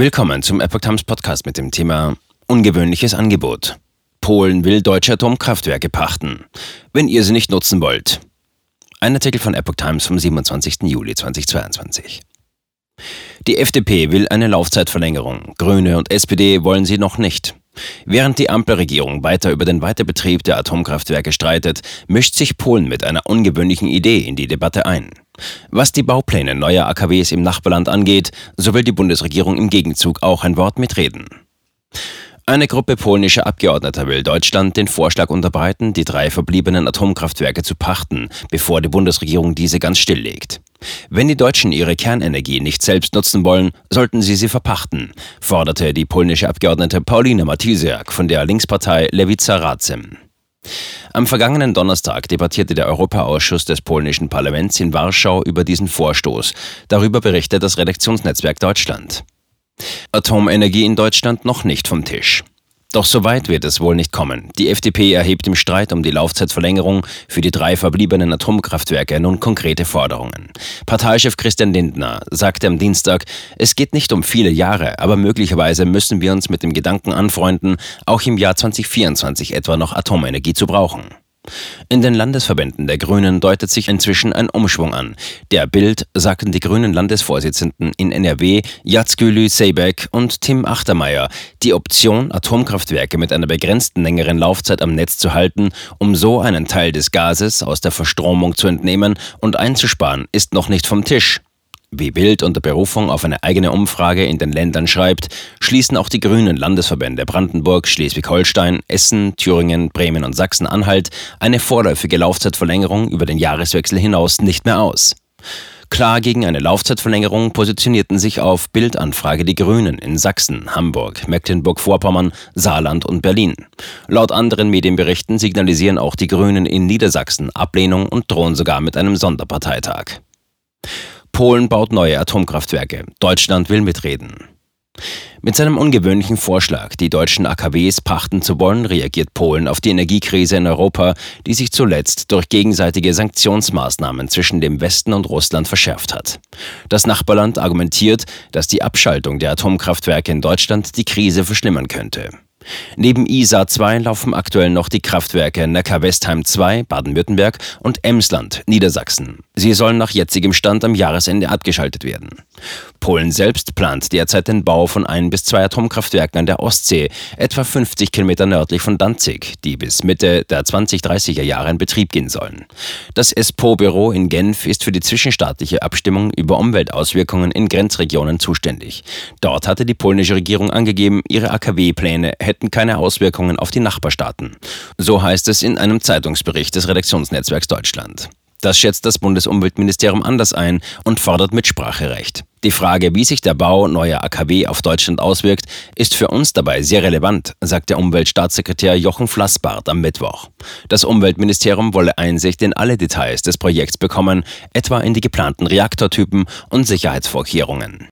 Willkommen zum Epoch Times Podcast mit dem Thema Ungewöhnliches Angebot. Polen will deutsche Atomkraftwerke pachten, wenn ihr sie nicht nutzen wollt. Ein Artikel von Epoch Times vom 27. Juli 2022. Die FDP will eine Laufzeitverlängerung, Grüne und SPD wollen sie noch nicht. Während die Ampelregierung weiter über den Weiterbetrieb der Atomkraftwerke streitet, mischt sich Polen mit einer ungewöhnlichen Idee in die Debatte ein. Was die Baupläne neuer AKWs im Nachbarland angeht, so will die Bundesregierung im Gegenzug auch ein Wort mitreden. Eine Gruppe polnischer Abgeordneter will Deutschland den Vorschlag unterbreiten, die drei verbliebenen Atomkraftwerke zu pachten, bevor die Bundesregierung diese ganz stilllegt. Wenn die Deutschen ihre Kernenergie nicht selbst nutzen wollen, sollten sie sie verpachten, forderte die polnische Abgeordnete Paulina Matysiak von der Linkspartei Lewica Razem. Am vergangenen Donnerstag debattierte der Europaausschuss des polnischen Parlaments in Warschau über diesen Vorstoß. Darüber berichtet das Redaktionsnetzwerk Deutschland. Atomenergie in Deutschland noch nicht vom Tisch. Doch so weit wird es wohl nicht kommen. Die FDP erhebt im Streit um die Laufzeitverlängerung für die drei verbliebenen Atomkraftwerke nun konkrete Forderungen. Parteichef Christian Lindner sagte am Dienstag, es geht nicht um viele Jahre, aber möglicherweise müssen wir uns mit dem Gedanken anfreunden, auch im Jahr 2024 etwa noch Atomenergie zu brauchen. In den Landesverbänden der Grünen deutet sich inzwischen ein Umschwung an. Der Bild sagten die grünen Landesvorsitzenden in NRW Jatzgülü Seebeck und Tim Achtermeier, die Option, Atomkraftwerke mit einer begrenzten längeren Laufzeit am Netz zu halten, um so einen Teil des Gases aus der Verstromung zu entnehmen und einzusparen, ist noch nicht vom Tisch. Wie Bild unter Berufung auf eine eigene Umfrage in den Ländern schreibt, schließen auch die grünen Landesverbände Brandenburg, Schleswig-Holstein, Essen, Thüringen, Bremen und Sachsen-Anhalt eine vorläufige Laufzeitverlängerung über den Jahreswechsel hinaus nicht mehr aus. Klar gegen eine Laufzeitverlängerung positionierten sich auf Bildanfrage die Grünen in Sachsen, Hamburg, Mecklenburg-Vorpommern, Saarland und Berlin. Laut anderen Medienberichten signalisieren auch die Grünen in Niedersachsen Ablehnung und drohen sogar mit einem Sonderparteitag. Polen baut neue Atomkraftwerke. Deutschland will mitreden. Mit seinem ungewöhnlichen Vorschlag, die deutschen AKWs pachten zu wollen, reagiert Polen auf die Energiekrise in Europa, die sich zuletzt durch gegenseitige Sanktionsmaßnahmen zwischen dem Westen und Russland verschärft hat. Das Nachbarland argumentiert, dass die Abschaltung der Atomkraftwerke in Deutschland die Krise verschlimmern könnte. Neben ISA 2 laufen aktuell noch die Kraftwerke Neckar-Westheim 2, Baden-Württemberg und Emsland, Niedersachsen. Sie sollen nach jetzigem Stand am Jahresende abgeschaltet werden. Polen selbst plant derzeit den Bau von ein bis zwei Atomkraftwerken an der Ostsee, etwa 50 Kilometer nördlich von Danzig, die bis Mitte der 2030er Jahre in Betrieb gehen sollen. Das ESPO-Büro in Genf ist für die zwischenstaatliche Abstimmung über Umweltauswirkungen in Grenzregionen zuständig. Dort hatte die polnische Regierung angegeben, ihre AKW-Pläne hätten keine Auswirkungen auf die Nachbarstaaten. So heißt es in einem Zeitungsbericht des Redaktionsnetzwerks Deutschland. Das schätzt das Bundesumweltministerium anders ein und fordert Mitspracherecht. Die Frage, wie sich der Bau neuer AKW auf Deutschland auswirkt, ist für uns dabei sehr relevant, sagt der Umweltstaatssekretär Jochen Flassbart am Mittwoch. Das Umweltministerium wolle Einsicht in alle Details des Projekts bekommen, etwa in die geplanten Reaktortypen und Sicherheitsvorkehrungen.